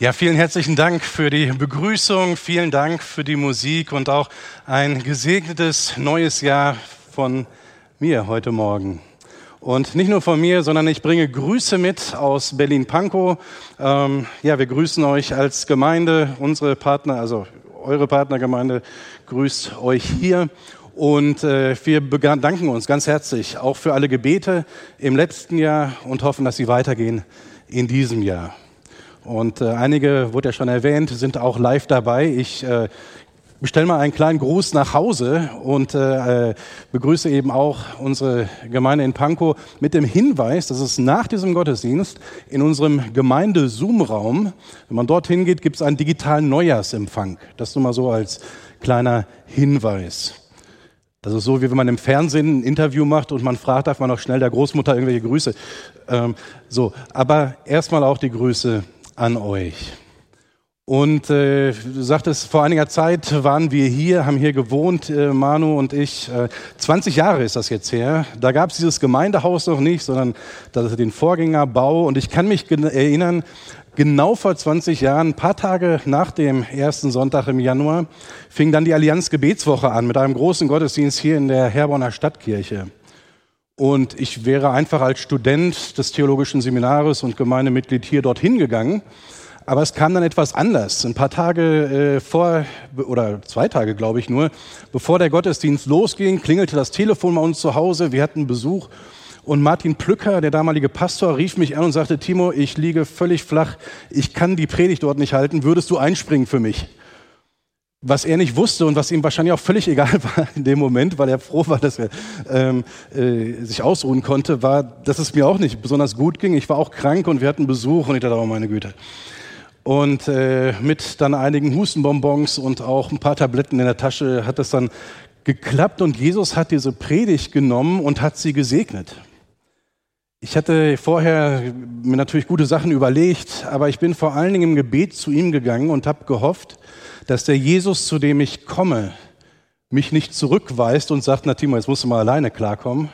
Ja, vielen herzlichen Dank für die Begrüßung, vielen Dank für die Musik und auch ein gesegnetes neues Jahr von mir heute Morgen. Und nicht nur von mir, sondern ich bringe Grüße mit aus Berlin-Pankow. Ähm, ja, wir grüßen euch als Gemeinde, unsere Partner, also eure Partnergemeinde grüßt euch hier. Und äh, wir bedanken uns ganz herzlich auch für alle Gebete im letzten Jahr und hoffen, dass sie weitergehen in diesem Jahr. Und äh, einige, wurde ja schon erwähnt, sind auch live dabei. Ich äh, bestelle mal einen kleinen Gruß nach Hause und äh, äh, begrüße eben auch unsere Gemeinde in Pankow mit dem Hinweis, dass es nach diesem Gottesdienst in unserem Gemeinde-Zoom-Raum, wenn man dorthin geht, gibt es einen digitalen Neujahrsempfang. Das nur mal so als kleiner Hinweis. Das ist so, wie wenn man im Fernsehen ein Interview macht und man fragt, darf man noch schnell der Großmutter irgendwelche Grüße. Ähm, so, aber erstmal auch die Grüße an euch. Und äh, du sagtest, vor einiger Zeit waren wir hier, haben hier gewohnt, äh, Manu und ich. Äh, 20 Jahre ist das jetzt her. Da gab es dieses Gemeindehaus noch nicht, sondern das den Vorgängerbau. Und ich kann mich erinnern, genau vor 20 Jahren, ein paar Tage nach dem ersten Sonntag im Januar, fing dann die Allianz Gebetswoche an mit einem großen Gottesdienst hier in der Herborner Stadtkirche. Und ich wäre einfach als Student des Theologischen Seminares und Gemeindemitglied hier dorthin gegangen. Aber es kam dann etwas anders. Ein paar Tage äh, vor, oder zwei Tage glaube ich nur, bevor der Gottesdienst losging, klingelte das Telefon bei uns zu Hause. Wir hatten Besuch. Und Martin Plücker, der damalige Pastor, rief mich an und sagte, Timo, ich liege völlig flach. Ich kann die Predigt dort nicht halten. Würdest du einspringen für mich? Was er nicht wusste und was ihm wahrscheinlich auch völlig egal war in dem Moment, weil er froh war, dass er ähm, äh, sich ausruhen konnte, war, dass es mir auch nicht besonders gut ging. Ich war auch krank und wir hatten Besuch und ich dachte, oh meine Güte. Und äh, mit dann einigen Hustenbonbons und auch ein paar Tabletten in der Tasche hat es dann geklappt und Jesus hat diese Predigt genommen und hat sie gesegnet. Ich hatte vorher mir natürlich gute Sachen überlegt, aber ich bin vor allen Dingen im Gebet zu ihm gegangen und habe gehofft, dass der Jesus, zu dem ich komme, mich nicht zurückweist und sagt, na Timo, jetzt musst du mal alleine klarkommen,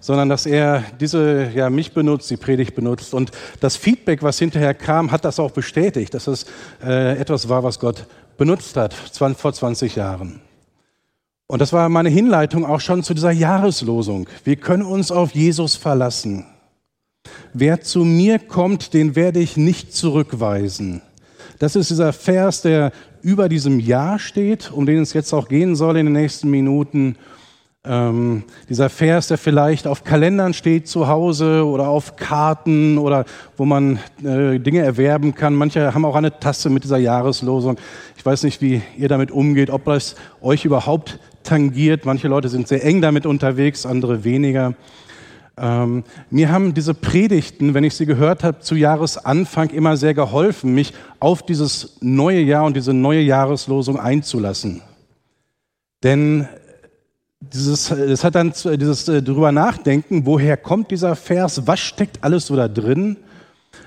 sondern dass er diese, ja, mich benutzt, die Predigt benutzt. Und das Feedback, was hinterher kam, hat das auch bestätigt, dass es äh, etwas war, was Gott benutzt hat, vor 20 Jahren. Und das war meine Hinleitung auch schon zu dieser Jahreslosung. Wir können uns auf Jesus verlassen. Wer zu mir kommt, den werde ich nicht zurückweisen. Das ist dieser Vers, der über diesem Jahr steht, um den es jetzt auch gehen soll in den nächsten Minuten. Ähm, dieser Vers, der vielleicht auf Kalendern steht zu Hause oder auf Karten oder wo man äh, Dinge erwerben kann. Manche haben auch eine Tasse mit dieser Jahreslosung. Ich weiß nicht, wie ihr damit umgeht, ob das euch überhaupt tangiert. Manche Leute sind sehr eng damit unterwegs, andere weniger. Ähm, mir haben diese Predigten, wenn ich sie gehört habe, zu Jahresanfang immer sehr geholfen, mich auf dieses neue Jahr und diese neue Jahreslosung einzulassen. Denn dieses, das hat dann dieses äh, drüber nachdenken, woher kommt dieser Vers, was steckt alles so da drin,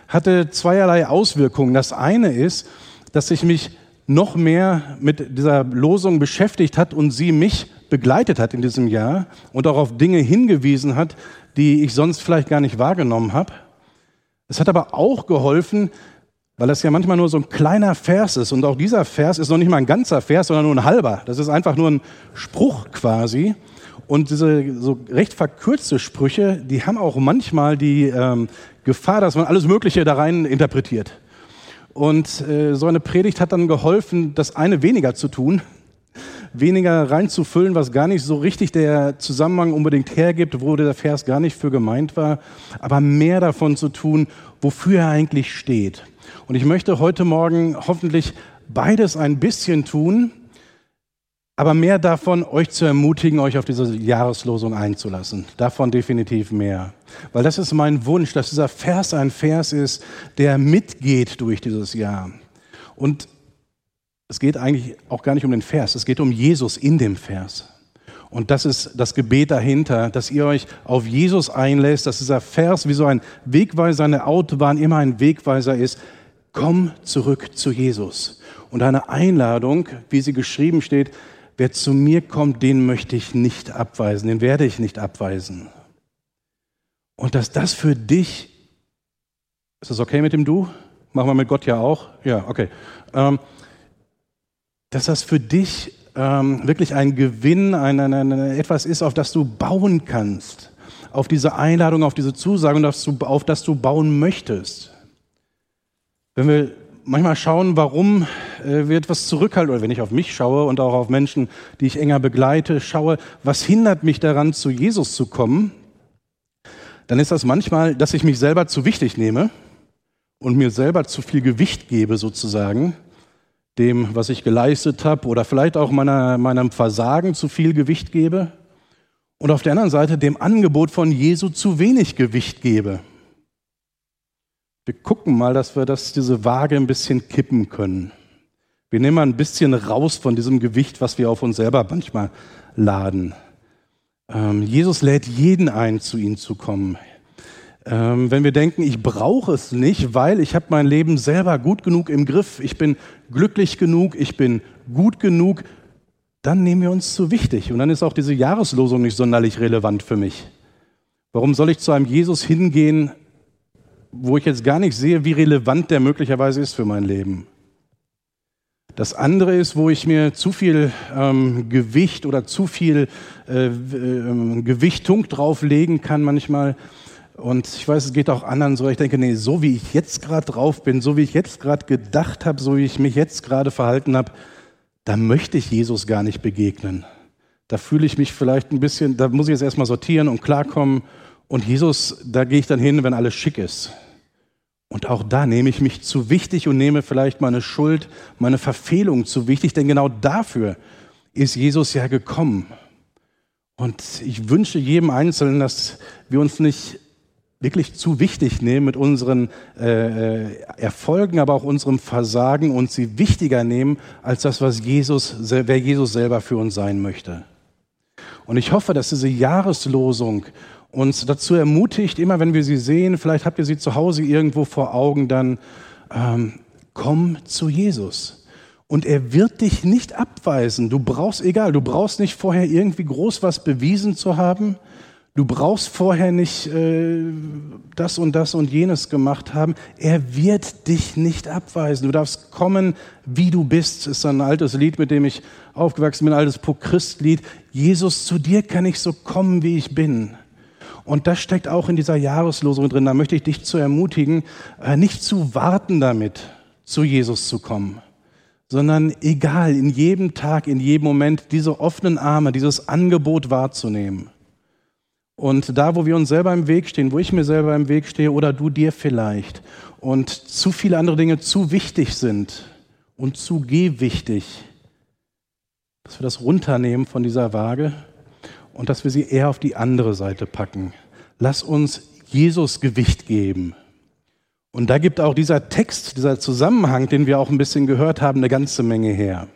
hatte zweierlei Auswirkungen. Das eine ist, dass ich mich noch mehr mit dieser Losung beschäftigt hat und sie mich begleitet hat in diesem Jahr und auch auf Dinge hingewiesen hat, die ich sonst vielleicht gar nicht wahrgenommen habe. Es hat aber auch geholfen, weil das ja manchmal nur so ein kleiner Vers ist. Und auch dieser Vers ist noch nicht mal ein ganzer Vers, sondern nur ein halber. Das ist einfach nur ein Spruch quasi. Und diese so recht verkürzte Sprüche, die haben auch manchmal die ähm, Gefahr, dass man alles Mögliche da rein interpretiert. Und äh, so eine Predigt hat dann geholfen, das eine weniger zu tun weniger reinzufüllen, was gar nicht so richtig der Zusammenhang unbedingt hergibt, wo der Vers gar nicht für gemeint war, aber mehr davon zu tun, wofür er eigentlich steht. Und ich möchte heute Morgen hoffentlich beides ein bisschen tun, aber mehr davon, euch zu ermutigen, euch auf diese Jahreslosung einzulassen. Davon definitiv mehr. Weil das ist mein Wunsch, dass dieser Vers ein Vers ist, der mitgeht durch dieses Jahr. Und es geht eigentlich auch gar nicht um den Vers, es geht um Jesus in dem Vers. Und das ist das Gebet dahinter, dass ihr euch auf Jesus einlässt, dass dieser Vers wie so ein Wegweiser, eine Autobahn immer ein Wegweiser ist. Komm zurück zu Jesus. Und eine Einladung, wie sie geschrieben steht, wer zu mir kommt, den möchte ich nicht abweisen, den werde ich nicht abweisen. Und dass das für dich, ist das okay mit dem Du? Machen wir mit Gott ja auch. Ja, okay. Ähm, dass das für dich ähm, wirklich ein Gewinn, ein, ein, ein, etwas ist, auf das du bauen kannst. Auf diese Einladung, auf diese Zusage auf, auf das du bauen möchtest. Wenn wir manchmal schauen, warum äh, wir etwas zurückhalten, oder wenn ich auf mich schaue und auch auf Menschen, die ich enger begleite, schaue, was hindert mich daran, zu Jesus zu kommen, dann ist das manchmal, dass ich mich selber zu wichtig nehme und mir selber zu viel Gewicht gebe sozusagen dem, was ich geleistet habe oder vielleicht auch meiner, meinem Versagen zu viel Gewicht gebe und auf der anderen Seite dem Angebot von Jesu zu wenig Gewicht gebe. Wir gucken mal, dass wir das, diese Waage ein bisschen kippen können. Wir nehmen mal ein bisschen raus von diesem Gewicht, was wir auf uns selber manchmal laden. Ähm, Jesus lädt jeden ein, zu ihm zu kommen. Ähm, wenn wir denken, ich brauche es nicht, weil ich habe mein Leben selber gut genug im Griff, ich bin glücklich genug, ich bin gut genug, dann nehmen wir uns zu wichtig. Und dann ist auch diese Jahreslosung nicht sonderlich relevant für mich. Warum soll ich zu einem Jesus hingehen, wo ich jetzt gar nicht sehe, wie relevant der möglicherweise ist für mein Leben? Das andere ist, wo ich mir zu viel ähm, Gewicht oder zu viel äh, äh, Gewichtung drauflegen kann manchmal, und ich weiß, es geht auch anderen so. Ich denke, nee, so wie ich jetzt gerade drauf bin, so wie ich jetzt gerade gedacht habe, so wie ich mich jetzt gerade verhalten habe, da möchte ich Jesus gar nicht begegnen. Da fühle ich mich vielleicht ein bisschen, da muss ich jetzt erstmal sortieren und klarkommen. Und Jesus, da gehe ich dann hin, wenn alles schick ist. Und auch da nehme ich mich zu wichtig und nehme vielleicht meine Schuld, meine Verfehlung zu wichtig, denn genau dafür ist Jesus ja gekommen. Und ich wünsche jedem Einzelnen, dass wir uns nicht wirklich zu wichtig nehmen mit unseren äh, äh, Erfolgen, aber auch unserem Versagen und sie wichtiger nehmen als das, was Jesus, wer Jesus selber für uns sein möchte. Und ich hoffe, dass diese Jahreslosung uns dazu ermutigt, immer wenn wir sie sehen, vielleicht habt ihr sie zu Hause irgendwo vor Augen, dann ähm, komm zu Jesus. Und er wird dich nicht abweisen. Du brauchst, egal, du brauchst nicht vorher irgendwie groß was bewiesen zu haben. Du brauchst vorher nicht äh, das und das und jenes gemacht haben. Er wird dich nicht abweisen. Du darfst kommen, wie du bist. Ist ein altes Lied, mit dem ich aufgewachsen bin, ein altes Pro-Christ-Lied. Jesus, zu dir kann ich so kommen, wie ich bin. Und das steckt auch in dieser Jahreslosung drin. Da möchte ich dich zu ermutigen, äh, nicht zu warten damit, zu Jesus zu kommen, sondern egal, in jedem Tag, in jedem Moment diese offenen Arme, dieses Angebot wahrzunehmen und da, wo wir uns selber im Weg stehen, wo ich mir selber im Weg stehe oder du dir vielleicht und zu viele andere Dinge zu wichtig sind und zu gewichtig, dass wir das runternehmen von dieser Waage und dass wir sie eher auf die andere Seite packen. Lass uns Jesus Gewicht geben. Und da gibt auch dieser Text, dieser Zusammenhang, den wir auch ein bisschen gehört haben, eine ganze Menge her.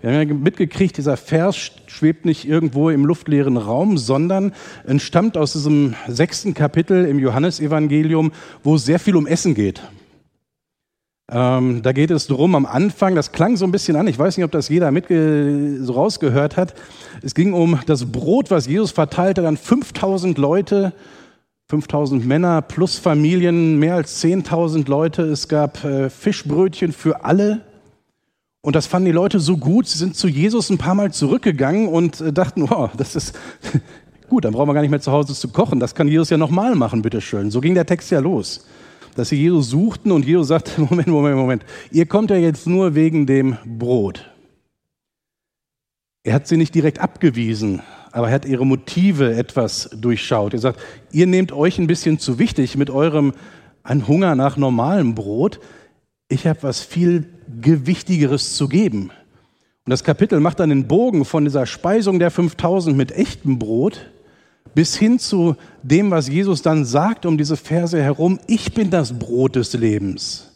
Wir haben ja mitgekriegt, dieser Vers schwebt nicht irgendwo im luftleeren Raum, sondern entstammt aus diesem sechsten Kapitel im Johannesevangelium, wo es sehr viel um Essen geht. Ähm, da geht es darum, am Anfang, das klang so ein bisschen an, ich weiß nicht, ob das jeder mit so rausgehört hat, es ging um das Brot, was Jesus verteilte an 5000 Leute, 5000 Männer plus Familien, mehr als 10.000 Leute. Es gab äh, Fischbrötchen für alle. Und das fanden die Leute so gut, sie sind zu Jesus ein paar Mal zurückgegangen und äh, dachten, wow, das ist gut, dann brauchen wir gar nicht mehr zu Hause zu kochen. Das kann Jesus ja nochmal machen, bitteschön. So ging der Text ja los. Dass sie Jesus suchten und Jesus sagte, Moment, Moment, Moment, ihr kommt ja jetzt nur wegen dem Brot. Er hat sie nicht direkt abgewiesen, aber er hat ihre Motive etwas durchschaut. Er sagt, ihr nehmt euch ein bisschen zu wichtig mit eurem Hunger nach normalem Brot. Ich habe was viel Gewichtigeres zu geben. Und das Kapitel macht dann den Bogen von dieser Speisung der 5000 mit echtem Brot bis hin zu dem, was Jesus dann sagt um diese Verse herum, ich bin das Brot des Lebens.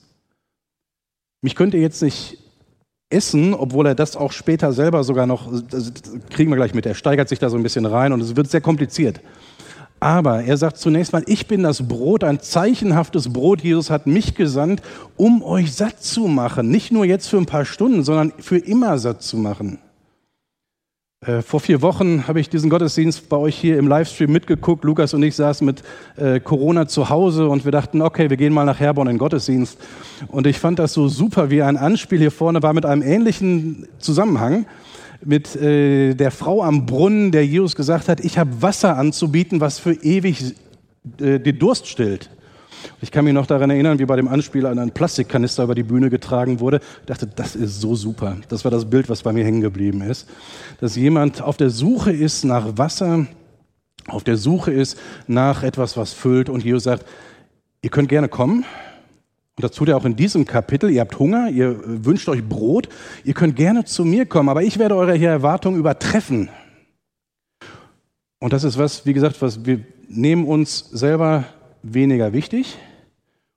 Mich könnt ihr jetzt nicht essen, obwohl er das auch später selber sogar noch, das kriegen wir gleich mit, er steigert sich da so ein bisschen rein und es wird sehr kompliziert. Aber er sagt zunächst mal, ich bin das Brot, ein zeichenhaftes Brot. Jesus hat mich gesandt, um euch satt zu machen. Nicht nur jetzt für ein paar Stunden, sondern für immer satt zu machen. Äh, vor vier Wochen habe ich diesen Gottesdienst bei euch hier im Livestream mitgeguckt. Lukas und ich saßen mit äh, Corona zu Hause und wir dachten, okay, wir gehen mal nach Herborn in den Gottesdienst. Und ich fand das so super, wie ein Anspiel hier vorne war mit einem ähnlichen Zusammenhang mit äh, der Frau am Brunnen, der Jesus gesagt hat, ich habe Wasser anzubieten, was für ewig äh, den Durst stillt. Ich kann mich noch daran erinnern, wie bei dem Anspieler ein Plastikkanister über die Bühne getragen wurde. Ich dachte, das ist so super. Das war das Bild, was bei mir hängen geblieben ist. Dass jemand auf der Suche ist nach Wasser, auf der Suche ist nach etwas, was füllt. Und Jesus sagt, ihr könnt gerne kommen. Und das tut er auch in diesem Kapitel. Ihr habt Hunger, ihr wünscht euch Brot. Ihr könnt gerne zu mir kommen, aber ich werde eure Erwartungen übertreffen. Und das ist was, wie gesagt, was wir nehmen uns selber weniger wichtig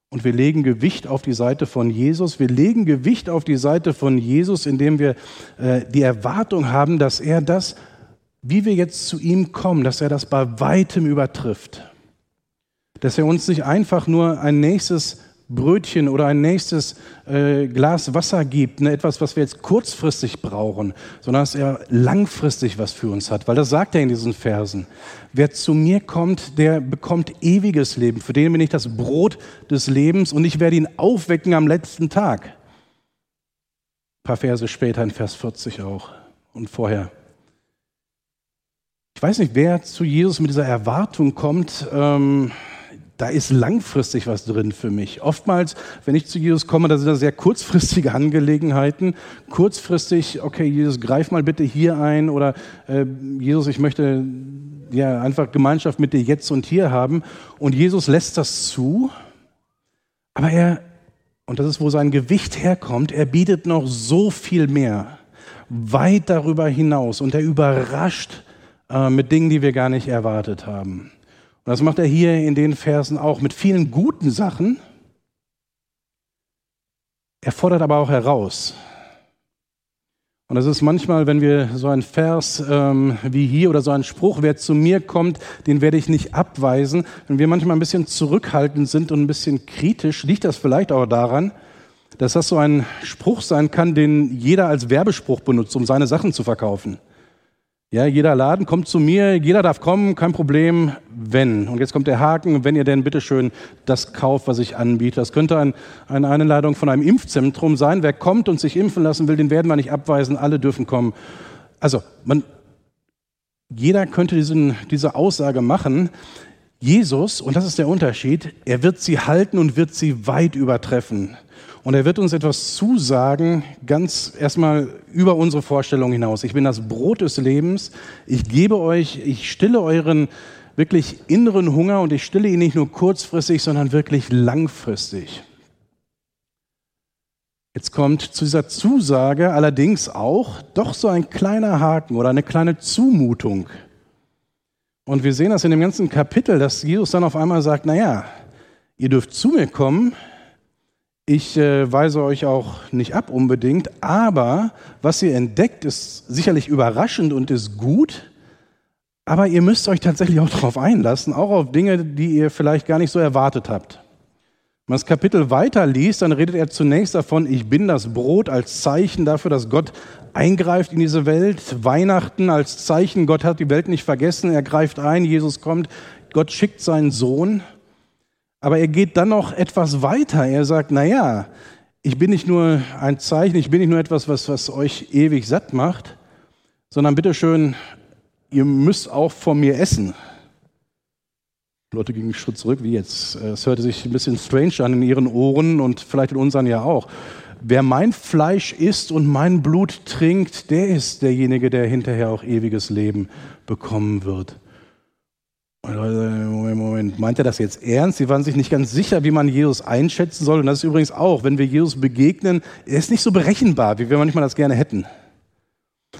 und wir legen Gewicht auf die Seite von Jesus. Wir legen Gewicht auf die Seite von Jesus, indem wir äh, die Erwartung haben, dass er das, wie wir jetzt zu ihm kommen, dass er das bei weitem übertrifft. Dass er uns nicht einfach nur ein nächstes Brötchen oder ein nächstes äh, Glas Wasser gibt, ne, etwas, was wir jetzt kurzfristig brauchen, sondern dass er langfristig was für uns hat. Weil das sagt er in diesen Versen. Wer zu mir kommt, der bekommt ewiges Leben. Für den bin ich das Brot des Lebens und ich werde ihn aufwecken am letzten Tag. Ein paar Verse später in Vers 40 auch und vorher. Ich weiß nicht, wer zu Jesus mit dieser Erwartung kommt, ähm, da ist langfristig was drin für mich. Oftmals, wenn ich zu Jesus komme, da sind das sehr kurzfristige Angelegenheiten. Kurzfristig, okay, Jesus, greif mal bitte hier ein oder äh, Jesus, ich möchte ja einfach Gemeinschaft mit dir jetzt und hier haben. Und Jesus lässt das zu, aber er, und das ist, wo sein Gewicht herkommt, er bietet noch so viel mehr, weit darüber hinaus und er überrascht äh, mit Dingen, die wir gar nicht erwartet haben. Und das macht er hier in den Versen auch mit vielen guten Sachen. Er fordert aber auch heraus. Und das ist manchmal, wenn wir so einen Vers ähm, wie hier oder so einen Spruch, wer zu mir kommt, den werde ich nicht abweisen. Wenn wir manchmal ein bisschen zurückhaltend sind und ein bisschen kritisch, liegt das vielleicht auch daran, dass das so ein Spruch sein kann, den jeder als Werbespruch benutzt, um seine Sachen zu verkaufen. Ja, jeder Laden kommt zu mir, jeder darf kommen, kein Problem, wenn. Und jetzt kommt der Haken, wenn ihr denn bitteschön das kauft, was ich anbiete. Das könnte ein, eine Einladung von einem Impfzentrum sein. Wer kommt und sich impfen lassen will, den werden wir nicht abweisen, alle dürfen kommen. Also, man, jeder könnte diesen, diese Aussage machen. Jesus, und das ist der Unterschied, er wird sie halten und wird sie weit übertreffen. Und er wird uns etwas zusagen, ganz erstmal über unsere Vorstellung hinaus. Ich bin das Brot des Lebens. Ich gebe euch, ich stille euren wirklich inneren Hunger und ich stille ihn nicht nur kurzfristig, sondern wirklich langfristig. Jetzt kommt zu dieser Zusage allerdings auch doch so ein kleiner Haken oder eine kleine Zumutung. Und wir sehen das in dem ganzen Kapitel, dass Jesus dann auf einmal sagt, naja, ihr dürft zu mir kommen, ich äh, weise euch auch nicht ab unbedingt, aber was ihr entdeckt, ist sicherlich überraschend und ist gut, aber ihr müsst euch tatsächlich auch darauf einlassen, auch auf Dinge, die ihr vielleicht gar nicht so erwartet habt. Wenn man das Kapitel weiterliest, dann redet er zunächst davon, ich bin das Brot als Zeichen dafür, dass Gott eingreift in diese Welt. Weihnachten als Zeichen, Gott hat die Welt nicht vergessen, er greift ein, Jesus kommt, Gott schickt seinen Sohn. Aber er geht dann noch etwas weiter. Er sagt, na ja, ich bin nicht nur ein Zeichen, ich bin nicht nur etwas, was, was euch ewig satt macht, sondern bitteschön, ihr müsst auch von mir essen. Leute gingen einen Schritt zurück, wie jetzt. Es hörte sich ein bisschen strange an in ihren Ohren und vielleicht in unseren ja auch. Wer mein Fleisch isst und mein Blut trinkt, der ist derjenige, der hinterher auch ewiges Leben bekommen wird. Moment, Moment, meint er das jetzt ernst? Sie waren sich nicht ganz sicher, wie man Jesus einschätzen soll. Und das ist übrigens auch, wenn wir Jesus begegnen, er ist nicht so berechenbar, wie wir manchmal das gerne hätten.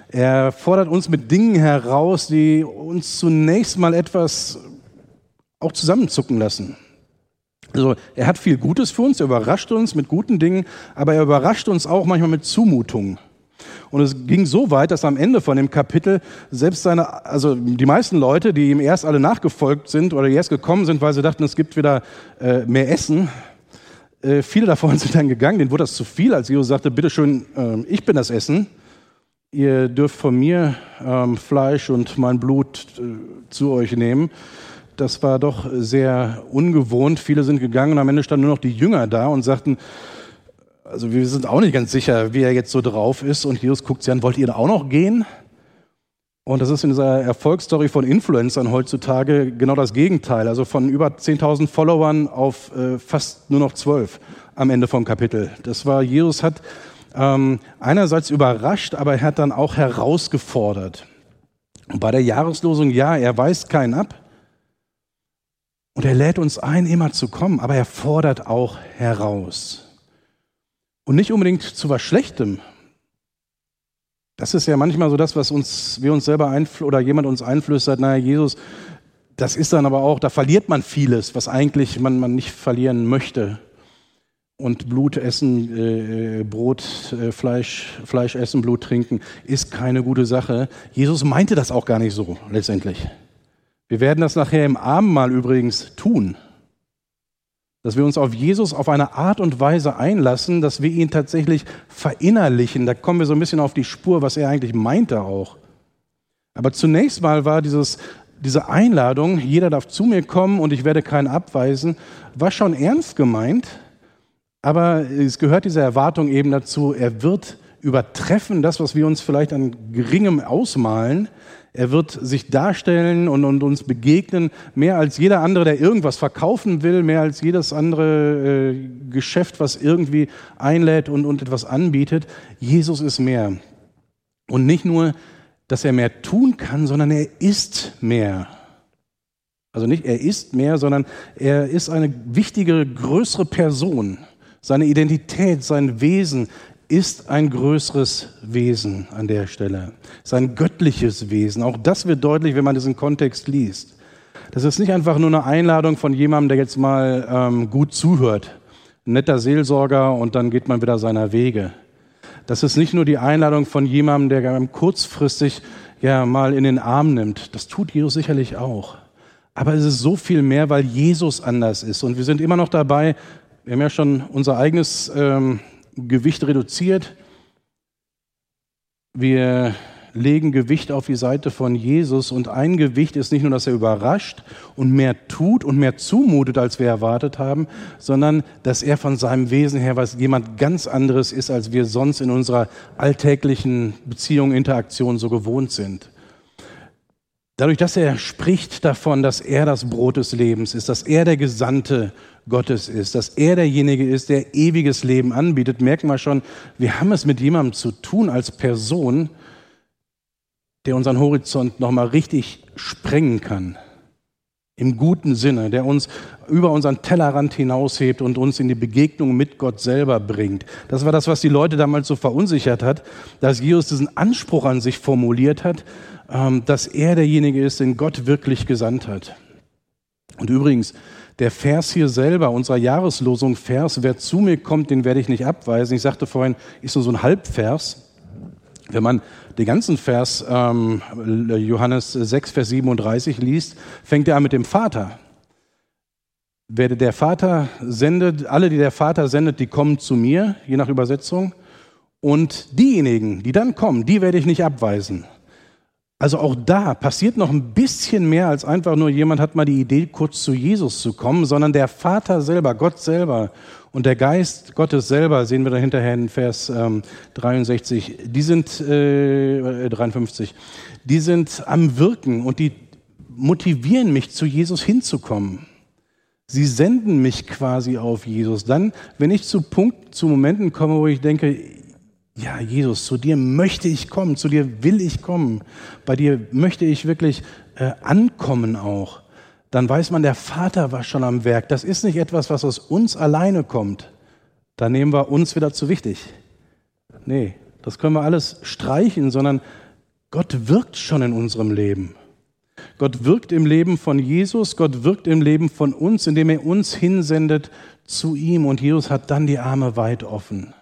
Er fordert uns mit Dingen heraus, die uns zunächst mal etwas auch zusammenzucken lassen. Also er hat viel Gutes für uns, er überrascht uns mit guten Dingen, aber er überrascht uns auch manchmal mit Zumutungen. Und es ging so weit, dass am Ende von dem Kapitel selbst seine, also die meisten Leute, die ihm erst alle nachgefolgt sind oder die erst gekommen sind, weil sie dachten, es gibt wieder äh, mehr Essen, äh, viele davon sind dann gegangen, denen wurde das zu viel, als Jesus sagte, bitteschön, äh, ich bin das Essen. ihr dürft von mir ähm, Fleisch und mein Blut äh, zu euch nehmen. Das war doch sehr ungewohnt. Viele sind gegangen und am Ende standen nur noch die Jünger da und sagten, also wir sind auch nicht ganz sicher, wie er jetzt so drauf ist. Und Jesus guckt sie an, wollt ihr auch noch gehen? Und das ist in dieser Erfolgsstory von Influencern heutzutage genau das Gegenteil. Also von über 10.000 Followern auf äh, fast nur noch zwölf am Ende vom Kapitel. Das war, Jesus hat ähm, einerseits überrascht, aber er hat dann auch herausgefordert. Und bei der Jahreslosung, ja, er weist keinen ab. Und er lädt uns ein, immer zu kommen, aber er fordert auch heraus. Und nicht unbedingt zu was Schlechtem. Das ist ja manchmal so das, was uns, wir uns selber oder jemand uns einflüstert, naja, Jesus, das ist dann aber auch, da verliert man vieles, was eigentlich man, man nicht verlieren möchte. Und Blut essen, äh, Brot, äh, Fleisch, Fleisch essen, Blut trinken, ist keine gute Sache. Jesus meinte das auch gar nicht so, letztendlich. Wir werden das nachher im Abendmahl übrigens tun dass wir uns auf Jesus auf eine Art und Weise einlassen, dass wir ihn tatsächlich verinnerlichen. Da kommen wir so ein bisschen auf die Spur, was er eigentlich meinte auch. Aber zunächst mal war dieses, diese Einladung, jeder darf zu mir kommen und ich werde keinen abweisen, war schon ernst gemeint, aber es gehört diese Erwartung eben dazu, er wird übertreffen, das, was wir uns vielleicht an geringem ausmalen, er wird sich darstellen und, und, uns begegnen, mehr als jeder andere, der irgendwas verkaufen will, mehr als jedes andere äh, Geschäft, was irgendwie einlädt und, und etwas anbietet. Jesus ist mehr. Und nicht nur, dass er mehr tun kann, sondern er ist mehr. Also nicht er ist mehr, sondern er ist eine wichtige, größere Person. Seine Identität, sein Wesen ist ein größeres Wesen an der Stelle. Ist ein göttliches Wesen. Auch das wird deutlich, wenn man diesen Kontext liest. Das ist nicht einfach nur eine Einladung von jemandem, der jetzt mal ähm, gut zuhört. Ein netter Seelsorger und dann geht man wieder seiner Wege. Das ist nicht nur die Einladung von jemandem, der kurzfristig ja mal in den Arm nimmt. Das tut Jesus sicherlich auch. Aber es ist so viel mehr, weil Jesus anders ist. Und wir sind immer noch dabei, wir haben ja schon unser eigenes ähm, Gewicht reduziert. Wir legen Gewicht auf die Seite von Jesus und ein Gewicht ist nicht nur, dass er überrascht und mehr tut und mehr zumutet, als wir erwartet haben, sondern dass er von seinem Wesen her was jemand ganz anderes ist, als wir sonst in unserer alltäglichen Beziehung, Interaktion so gewohnt sind. Dadurch, dass er spricht davon, dass er das Brot des Lebens ist, dass er der Gesandte Gottes ist, dass er derjenige ist, der ewiges Leben anbietet, merken wir schon, wir haben es mit jemandem zu tun als Person, der unseren Horizont nochmal richtig sprengen kann. Im guten Sinne, der uns über unseren Tellerrand hinaushebt und uns in die Begegnung mit Gott selber bringt. Das war das, was die Leute damals so verunsichert hat, dass Jesus diesen Anspruch an sich formuliert hat, ähm, dass er derjenige ist, den Gott wirklich gesandt hat. Und übrigens, der Vers hier selber, unserer Jahreslosung Vers, wer zu mir kommt, den werde ich nicht abweisen. Ich sagte vorhin, ist nur so ein Halbvers. Wenn man den ganzen Vers ähm, Johannes 6, Vers 37 liest, fängt er an mit dem Vater. Wer der Vater sendet, alle, die der Vater sendet, die kommen zu mir, je nach Übersetzung. Und diejenigen, die dann kommen, die werde ich nicht abweisen. Also auch da passiert noch ein bisschen mehr als einfach nur jemand hat mal die Idee, kurz zu Jesus zu kommen, sondern der Vater selber, Gott selber und der Geist Gottes selber, sehen wir da hinterher in Vers ähm, 63, die sind, äh, 53, die sind am Wirken und die motivieren mich, zu Jesus hinzukommen. Sie senden mich quasi auf Jesus. Dann, wenn ich zu Punkten, zu Momenten komme, wo ich denke, ja, Jesus, zu dir möchte ich kommen, zu dir will ich kommen, bei dir möchte ich wirklich äh, ankommen auch, dann weiß man, der Vater war schon am Werk. Das ist nicht etwas, was aus uns alleine kommt. Da nehmen wir uns wieder zu wichtig. Nee, das können wir alles streichen, sondern Gott wirkt schon in unserem Leben. Gott wirkt im Leben von Jesus, Gott wirkt im Leben von uns, indem er uns hinsendet zu ihm und Jesus hat dann die Arme weit offen.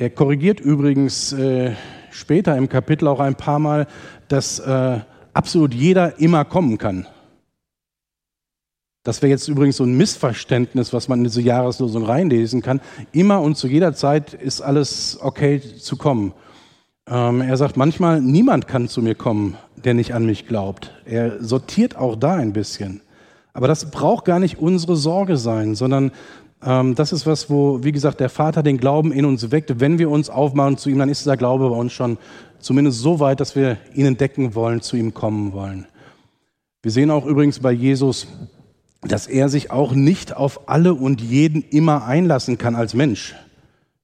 Er korrigiert übrigens äh, später im Kapitel auch ein paar Mal, dass äh, absolut jeder immer kommen kann. Das wäre jetzt übrigens so ein Missverständnis, was man in diese Jahreslosung reinlesen kann. Immer und zu jeder Zeit ist alles okay zu kommen. Ähm, er sagt manchmal, niemand kann zu mir kommen, der nicht an mich glaubt. Er sortiert auch da ein bisschen. Aber das braucht gar nicht unsere Sorge sein, sondern das ist was, wo, wie gesagt, der Vater den Glauben in uns weckt. Wenn wir uns aufmachen zu ihm, dann ist dieser Glaube bei uns schon zumindest so weit, dass wir ihn entdecken wollen, zu ihm kommen wollen. Wir sehen auch übrigens bei Jesus, dass er sich auch nicht auf alle und jeden immer einlassen kann als Mensch.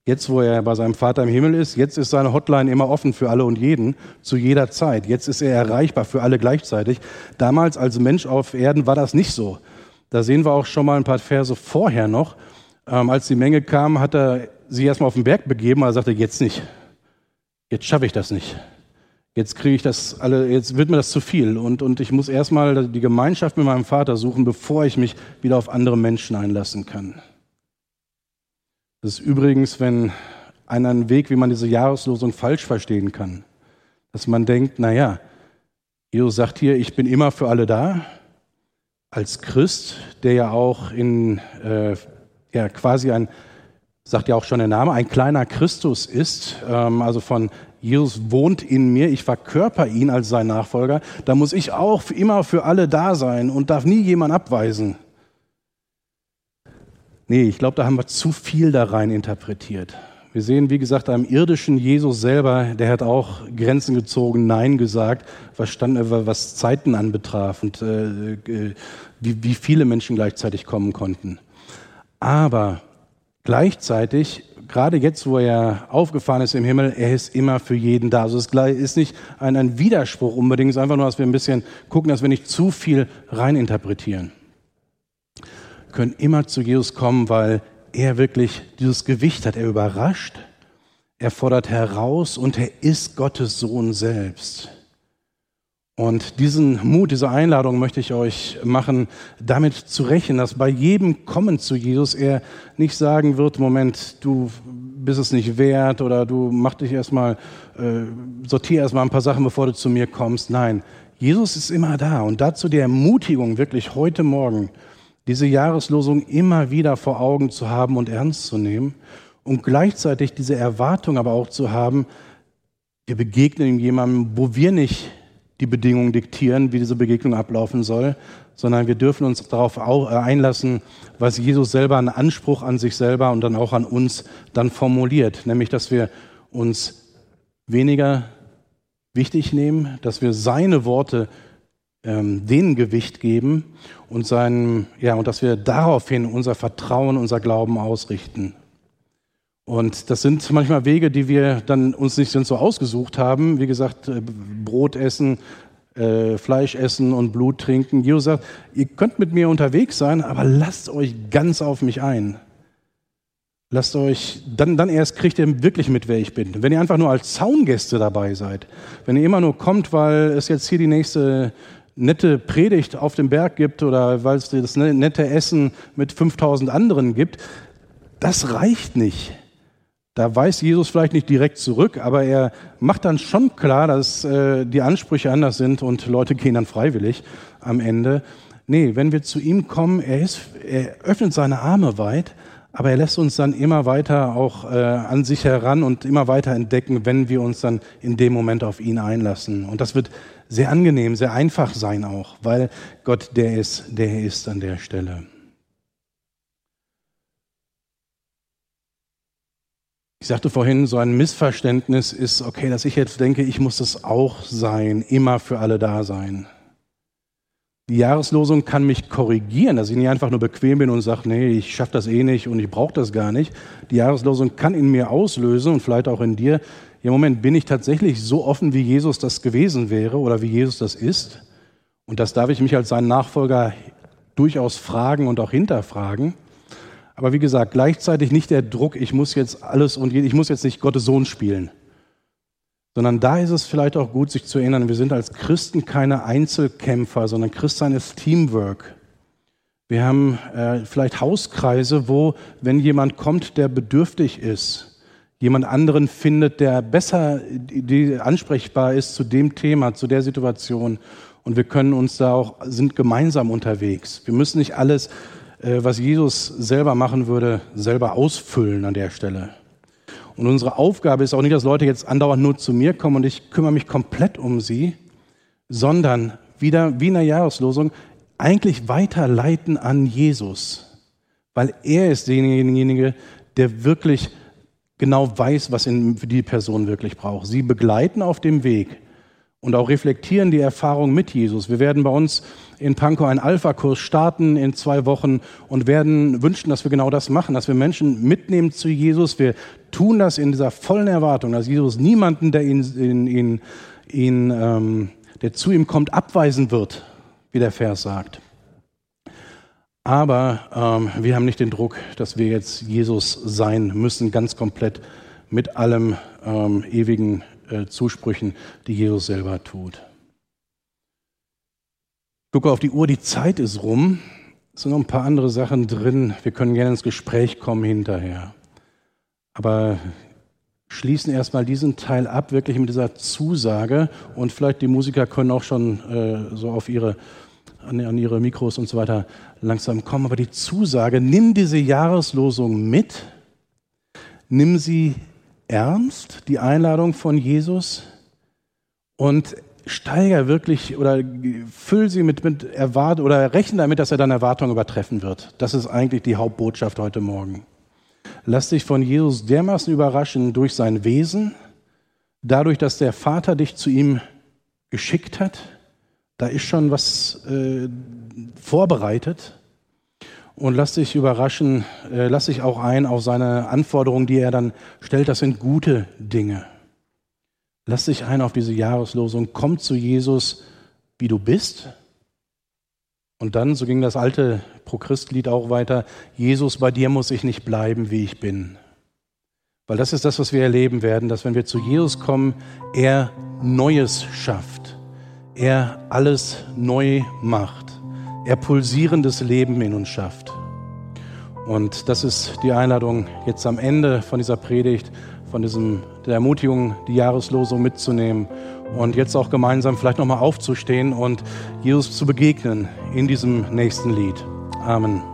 Jetzt, wo er bei seinem Vater im Himmel ist, jetzt ist seine Hotline immer offen für alle und jeden, zu jeder Zeit. Jetzt ist er erreichbar für alle gleichzeitig. Damals als Mensch auf Erden war das nicht so. Da sehen wir auch schon mal ein paar Verse vorher noch. Ähm, als die Menge kam, hat er sie erstmal auf den Berg begeben, aber er sagte, jetzt nicht. Jetzt schaffe ich das nicht. Jetzt kriege ich das alle, jetzt wird mir das zu viel und, und ich muss erstmal die Gemeinschaft mit meinem Vater suchen, bevor ich mich wieder auf andere Menschen einlassen kann. Das ist übrigens, wenn einer einen Weg, wie man diese Jahreslosung falsch verstehen kann. Dass man denkt, naja, Jesus sagt hier, ich bin immer für alle da. Als Christ, der ja auch in, äh, ja, quasi ein, sagt ja auch schon der Name, ein kleiner Christus ist, ähm, also von Jesus wohnt in mir, ich verkörper ihn als sein Nachfolger, da muss ich auch immer für alle da sein und darf nie jemand abweisen. Nee, ich glaube, da haben wir zu viel da rein interpretiert. Wir sehen, wie gesagt, einem irdischen Jesus selber, der hat auch Grenzen gezogen, Nein gesagt, was, stand, was Zeiten anbetraf und äh, äh, wie, wie viele Menschen gleichzeitig kommen konnten. Aber gleichzeitig, gerade jetzt, wo er aufgefahren ist im Himmel, er ist immer für jeden da. Also es ist nicht ein, ein Widerspruch unbedingt, es ist einfach nur, dass wir ein bisschen gucken, dass wir nicht zu viel reininterpretieren können immer zu Jesus kommen, weil er wirklich dieses Gewicht hat. Er überrascht, er fordert heraus und er ist Gottes Sohn selbst. Und diesen Mut, diese Einladung möchte ich euch machen, damit zu rechnen, dass bei jedem Kommen zu Jesus er nicht sagen wird, Moment, du bist es nicht wert oder du mach dich erstmal, äh, sortier erstmal ein paar Sachen, bevor du zu mir kommst. Nein, Jesus ist immer da. Und dazu die Ermutigung, wirklich heute Morgen, diese Jahreslosung immer wieder vor Augen zu haben und ernst zu nehmen und gleichzeitig diese Erwartung aber auch zu haben, wir begegnen jemandem, wo wir nicht die Bedingungen diktieren, wie diese Begegnung ablaufen soll, sondern wir dürfen uns darauf äh, einlassen, was Jesus selber einen Anspruch an sich selber und dann auch an uns dann formuliert, nämlich dass wir uns weniger wichtig nehmen, dass wir seine Worte ähm, denen Gewicht geben und, sein, ja, und dass wir daraufhin unser Vertrauen, unser Glauben ausrichten. Und das sind manchmal Wege, die wir dann uns nicht so ausgesucht haben. Wie gesagt, äh, Brot essen, äh, Fleisch essen und Blut trinken. Jesus sagt, ihr könnt mit mir unterwegs sein, aber lasst euch ganz auf mich ein. Lasst euch, dann, dann erst kriegt ihr wirklich mit, wer ich bin. Wenn ihr einfach nur als Zaungäste dabei seid, wenn ihr immer nur kommt, weil es jetzt hier die nächste nette Predigt auf dem Berg gibt oder weil es das ne-, nette Essen mit 5000 anderen gibt, das reicht nicht. Da weist Jesus vielleicht nicht direkt zurück, aber er macht dann schon klar, dass äh, die Ansprüche anders sind und Leute gehen dann freiwillig am Ende. Nee, wenn wir zu ihm kommen, er, ist, er öffnet seine Arme weit, aber er lässt uns dann immer weiter auch äh, an sich heran und immer weiter entdecken, wenn wir uns dann in dem Moment auf ihn einlassen. Und das wird sehr angenehm, sehr einfach sein auch, weil Gott der ist, der er ist an der Stelle. Ich sagte vorhin, so ein Missverständnis ist, okay, dass ich jetzt denke, ich muss das auch sein, immer für alle da sein. Die Jahreslosung kann mich korrigieren, dass ich nicht einfach nur bequem bin und sage, nee, ich schaffe das eh nicht und ich brauche das gar nicht. Die Jahreslosung kann in mir auslösen und vielleicht auch in dir, ja Moment, bin ich tatsächlich so offen, wie Jesus das gewesen wäre oder wie Jesus das ist? Und das darf ich mich als sein Nachfolger durchaus fragen und auch hinterfragen. Aber wie gesagt, gleichzeitig nicht der Druck, ich muss jetzt alles und ich muss jetzt nicht Gottes Sohn spielen. Sondern da ist es vielleicht auch gut, sich zu erinnern, wir sind als Christen keine Einzelkämpfer, sondern Christsein ist Teamwork. Wir haben äh, vielleicht Hauskreise, wo, wenn jemand kommt, der bedürftig ist, jemand anderen findet, der besser die ansprechbar ist zu dem Thema, zu der Situation. Und wir können uns da auch, sind gemeinsam unterwegs. Wir müssen nicht alles, was Jesus selber machen würde, selber ausfüllen an der Stelle. Und unsere Aufgabe ist auch nicht, dass Leute jetzt andauernd nur zu mir kommen und ich kümmere mich komplett um sie, sondern wieder wie in der Jahreslosung eigentlich weiterleiten an Jesus. Weil er ist derjenige, der wirklich genau weiß, was die Person wirklich braucht. Sie begleiten auf dem Weg und auch reflektieren die Erfahrung mit Jesus. Wir werden bei uns in Pankow einen Alpha-Kurs starten in zwei Wochen und werden wünschen, dass wir genau das machen, dass wir Menschen mitnehmen zu Jesus. Wir tun das in dieser vollen Erwartung, dass Jesus niemanden, der ihn, ihn, ihn, ihn ähm, der zu ihm kommt, abweisen wird, wie der Vers sagt. Aber ähm, wir haben nicht den Druck, dass wir jetzt Jesus sein müssen, ganz komplett mit allem ähm, ewigen äh, Zusprüchen, die Jesus selber tut. Gucke auf die Uhr, die Zeit ist rum. Es sind noch ein paar andere Sachen drin. Wir können gerne ins Gespräch kommen hinterher. Aber schließen erstmal diesen Teil ab, wirklich mit dieser Zusage. Und vielleicht die Musiker können auch schon äh, so auf ihre an, an ihre Mikros und so weiter langsam kommen. Aber die Zusage, nimm diese Jahreslosung mit, nimm sie ernst, die Einladung von Jesus und steiger wirklich oder füll sie mit, mit Erwart oder rechne damit, dass er deine Erwartungen übertreffen wird. Das ist eigentlich die Hauptbotschaft heute Morgen. Lass dich von Jesus dermaßen überraschen durch sein Wesen, dadurch, dass der Vater dich zu ihm geschickt hat, da ist schon was äh, vorbereitet. Und lass dich überraschen, äh, lass dich auch ein auf seine Anforderungen, die er dann stellt. Das sind gute Dinge. Lass dich ein auf diese Jahreslosung. Komm zu Jesus, wie du bist. Und dann, so ging das alte Pro-Christ-Lied auch weiter, Jesus, bei dir muss ich nicht bleiben, wie ich bin. Weil das ist das, was wir erleben werden, dass wenn wir zu Jesus kommen, er Neues schafft er alles neu macht, er pulsierendes Leben in uns schafft. Und das ist die Einladung jetzt am Ende von dieser Predigt, von diesem, der Ermutigung, die Jahreslosung mitzunehmen und jetzt auch gemeinsam vielleicht nochmal aufzustehen und Jesus zu begegnen in diesem nächsten Lied. Amen.